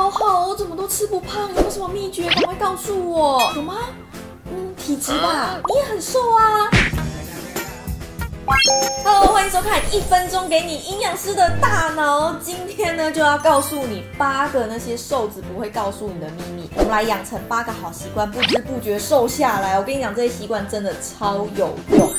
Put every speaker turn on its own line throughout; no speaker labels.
好好，我怎么都吃不胖？有什么秘诀？赶快告诉我，有吗？嗯，体质吧，你也很瘦啊。收看一分钟给你营养师的大脑。今天呢，就要告诉你八个那些瘦子不会告诉你的秘密。我们来养成八个好习惯，不知不觉瘦下来。我跟你讲，这些习惯真的超有用。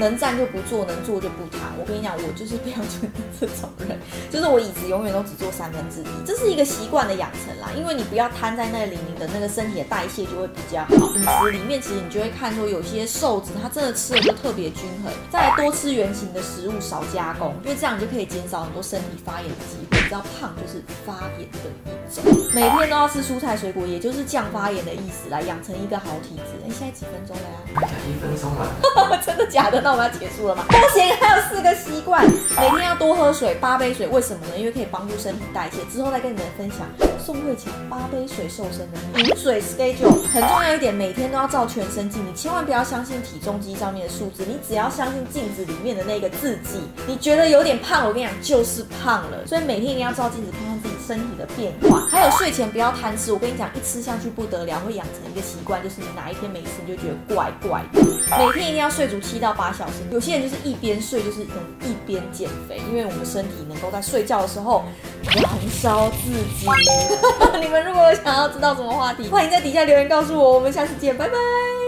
能站就不坐，能坐就不躺。我跟你讲，我就是标准的这种人，就是我椅子永远都只坐三分之一。这是一个习惯的养成啦，因为你不要瘫在那里，你的那个身体的代谢就会比较好。饮食里面其实你就会看说，有些瘦子他真的吃的就特别均衡，再来多。吃原型的食物，少加工，因为这样你就可以减少很多身体发炎的机会。你知道胖就是发炎的一种，每天都要吃蔬菜水果，也就是降发炎的意思，来养成一个好体质。哎，现在几分钟了呀？
一分钟了，
真的假的？那我们要结束了吗？不行，还有四个习惯，每天要多喝水，八杯水。为什么呢？因为可以帮助身体代谢。之后再跟你们分享宋慧乔八杯水瘦身的饮水 schedule。很重要一点，每天都要照全身镜，你千万不要相信体重机上面的数字，你只要相信镜子。里面的那个自己，你觉得有点胖，我跟你讲就是胖了。所以每天一定要照镜子看看自己身体的变化。还有睡前不要贪吃，我跟你讲，一吃下去不得了，会养成一个习惯，就是你哪一天没吃，你就觉得怪怪的。每天一定要睡足七到八小时。有些人就是一边睡就是能一边减肥，因为我们身体能够在睡觉的时候燃烧自己。你们如果想要知道什么话题，欢迎在底下留言告诉我。我们下次见，拜拜。